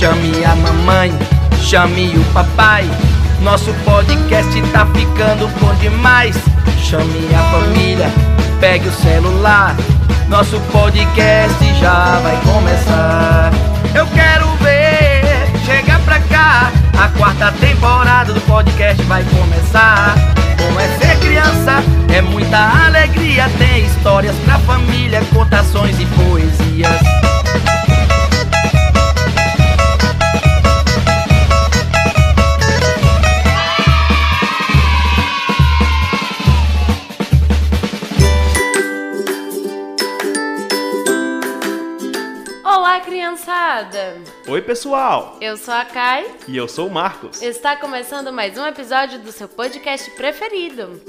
Chame a mamãe, chame o papai. Nosso podcast tá ficando bom demais. Chame a família, pegue o celular. Nosso podcast já vai começar. Eu quero ver, chega pra cá. A quarta temporada do podcast vai começar. Como é ser criança, é muita alegria. Tem histórias pra família, contações e poesias. Criançada! Oi, pessoal! Eu sou a Kai. E eu sou o Marcos. Está começando mais um episódio do seu podcast preferido.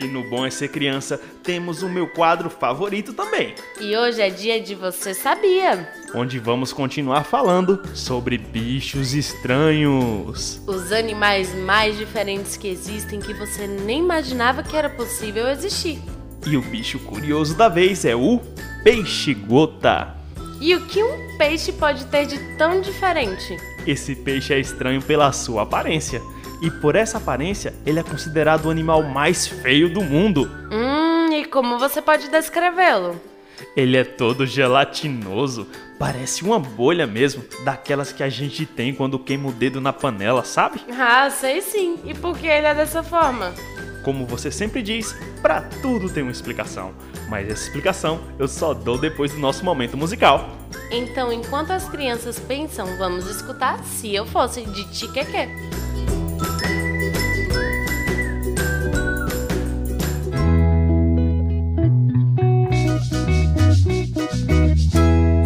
E no Bom é Ser Criança temos o meu quadro favorito também, E hoje é dia de Você Sabia? onde vamos continuar falando sobre bichos estranhos. Os animais mais diferentes que existem que você nem imaginava que era possível existir. E o bicho curioso da vez é o peixe-gota. E o que um peixe pode ter de tão diferente? Esse peixe é estranho pela sua aparência. E por essa aparência, ele é considerado o animal mais feio do mundo. Hum, e como você pode descrevê-lo? Ele é todo gelatinoso, parece uma bolha mesmo, daquelas que a gente tem quando queima o dedo na panela, sabe? Ah, sei sim. E por que ele é dessa forma? Como você sempre diz, pra tudo tem uma explicação. Mas essa explicação eu só dou depois do nosso momento musical. Então, enquanto as crianças pensam, vamos escutar Se Eu Fosse de Tiqueque.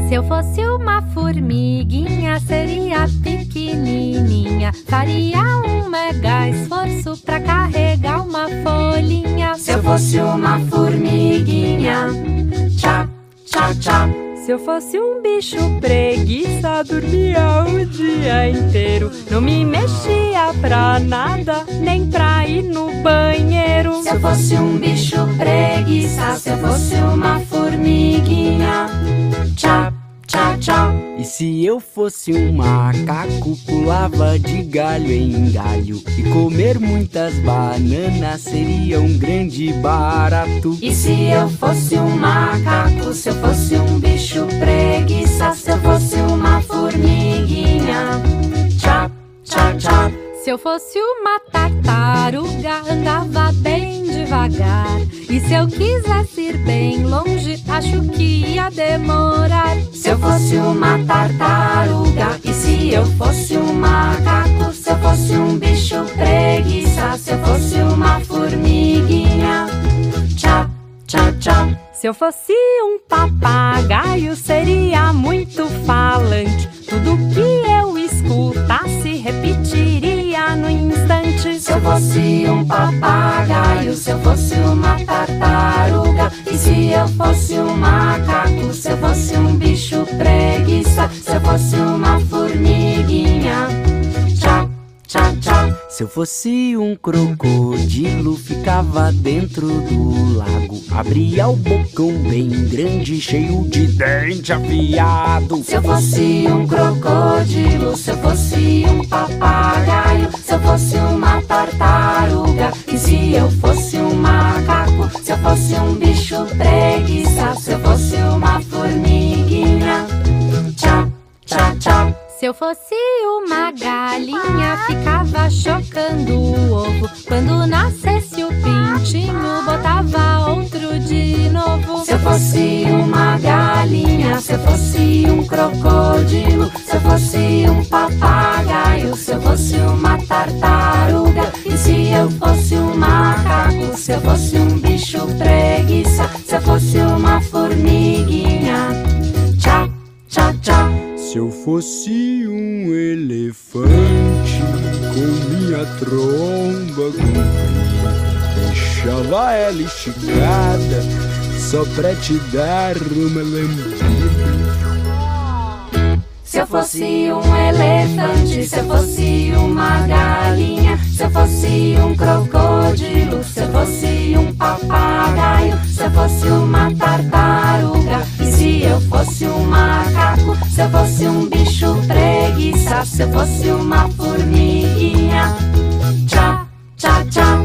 Se eu fosse uma formiguinha, seria pequenininha. Faria um mega esforço pra uma Se eu fosse uma formiguinha, tchá, tchá, tchá. Se eu fosse um bicho preguiça, dormia o dia inteiro. Não me mexia pra nada, nem pra ir no banheiro. Se eu fosse um bicho preguiça, se eu fosse uma formiguinha, tchá, tchá, tchá. E se eu fosse um macaco, pulava de galho em galho. E comer muitas bananas seria um grande barato. E se eu fosse um macaco, se eu fosse um bicho preguiça, se eu fosse uma formiguinha, tchá, tchá, tchá. Se eu fosse uma tartaruga, andava bem devagar. E se eu quisesse ir bem longe, acho que ia demorar. Se eu fosse uma tartaruga e se eu fosse um macaco, se eu fosse um bicho preguiça, se eu fosse uma formiguinha, tchá, tchá, tchá. Se eu fosse um papagaio, seria muito falante. Tudo que eu escutasse, repetiria no instante. Se eu fosse um papagaio, se eu fosse uma eu fosse um macaco, se eu fosse um bicho preguiça Se eu fosse uma formiguinha, tchá, tchá, tchá Se eu fosse um crocodilo, ficava dentro do lago. Abria o bocão bem grande, cheio de dente afiado. Se eu fosse um crocodilo, se eu fosse um papagaio Se eu fosse uma tartaruga E se eu fosse um macaco, fosse uma galinha, ficava chocando o ovo. Quando nascesse o pintinho, botava outro de novo. Se eu fosse uma galinha, se eu fosse um crocodilo, se eu fosse um papagaio, se eu fosse uma tartaruga, e se eu fosse um macaco, se eu fosse um bicho preguiça, se eu fosse uma formiguinha, fosse um elefante, com minha tromba comprida, deixava ela esticada, só pra te dar uma lambida. Se eu fosse um elefante, se eu fosse uma galinha, se eu fosse um crocodilo, se eu fosse um papagaio, se eu fosse uma tartaruga, eu fosse um macaco, se eu fosse um bicho preguiça, se eu fosse uma formiguinha. Tchá, tchá, tchá.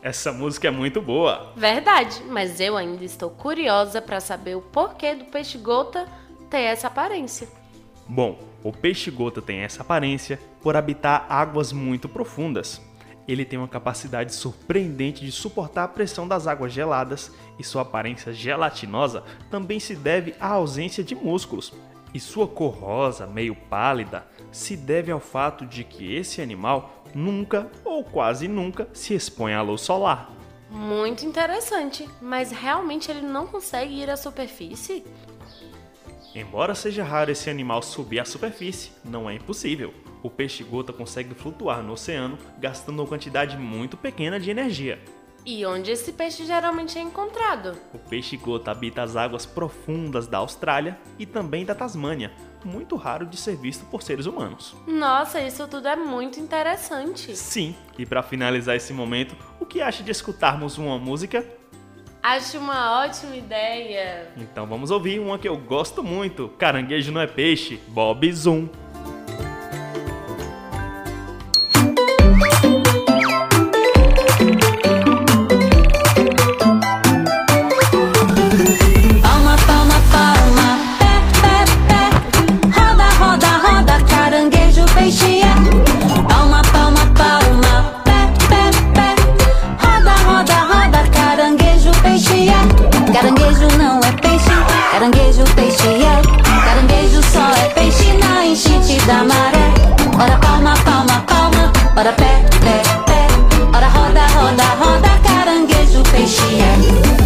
Essa música é muito boa. Verdade, mas eu ainda estou curiosa para saber o porquê do peixe-gota ter essa aparência. Bom, o peixe-gota tem essa aparência por habitar águas muito profundas. Ele tem uma capacidade surpreendente de suportar a pressão das águas geladas e sua aparência gelatinosa também se deve à ausência de músculos. E sua cor rosa, meio pálida, se deve ao fato de que esse animal nunca ou quase nunca se expõe à luz solar. Muito interessante, mas realmente ele não consegue ir à superfície? Embora seja raro esse animal subir à superfície, não é impossível. O peixe-gota consegue flutuar no oceano gastando uma quantidade muito pequena de energia. E onde esse peixe geralmente é encontrado? O peixe-gota habita as águas profundas da Austrália e também da Tasmânia, muito raro de ser visto por seres humanos. Nossa, isso tudo é muito interessante. Sim, e para finalizar esse momento, o que acha de escutarmos uma música? Acho uma ótima ideia. Então vamos ouvir uma que eu gosto muito: Caranguejo não é peixe, Bob Zoom. Caranguejo,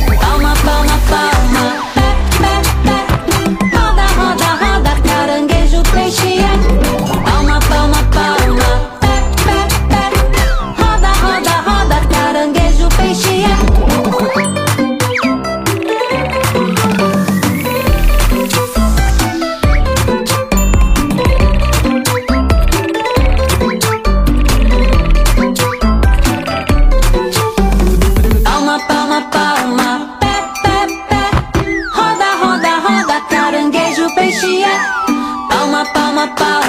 my power.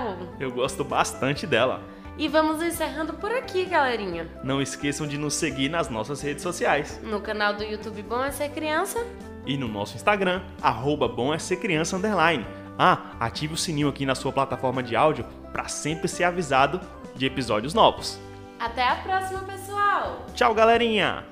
Legal! Eu gosto bastante dela. E vamos encerrando por aqui, galerinha. Não esqueçam de nos seguir nas nossas redes sociais No canal do YouTube Bom é Ser Criança. e no nosso Instagram, arroba bom é ser criança underline. Ah, ative o sininho aqui na sua plataforma de áudio para sempre ser avisado de episódios novos. Até a próxima, pessoal! Tchau, galerinha!